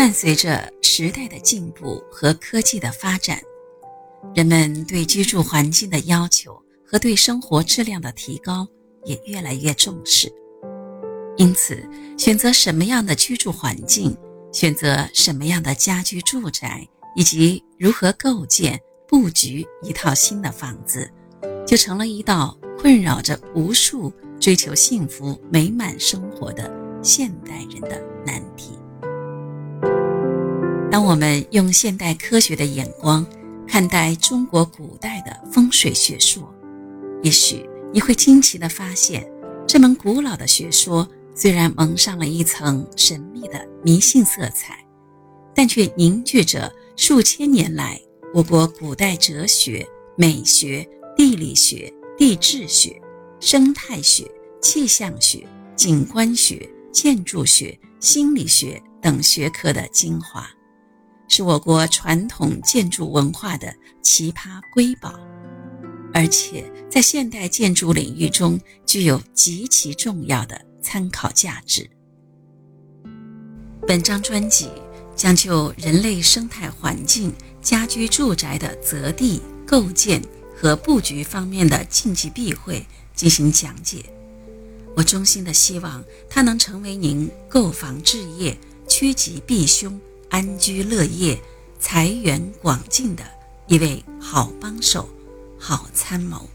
伴随着时代的进步和科技的发展，人们对居住环境的要求和对生活质量的提高也越来越重视。因此，选择什么样的居住环境，选择什么样的家居住宅，以及如何构建布局一套新的房子，就成了一道困扰着无数追求幸福美满生活的现代人的难题。当我们用现代科学的眼光看待中国古代的风水学说，也许你会惊奇地发现，这门古老的学说。虽然蒙上了一层神秘的迷信色彩，但却凝聚着数千年来我国古代哲学、美学、地理学、地质学、生态学、气象学、景观学、建筑学、心理学等学科的精华，是我国传统建筑文化的奇葩瑰宝，而且在现代建筑领域中具有极其重要的。参考价值。本张专辑将就人类生态环境、家居住宅的择地、构建和布局方面的禁忌避讳进行讲解。我衷心的希望它能成为您购房置业、趋吉避凶、安居乐业、财源广进的一位好帮手、好参谋。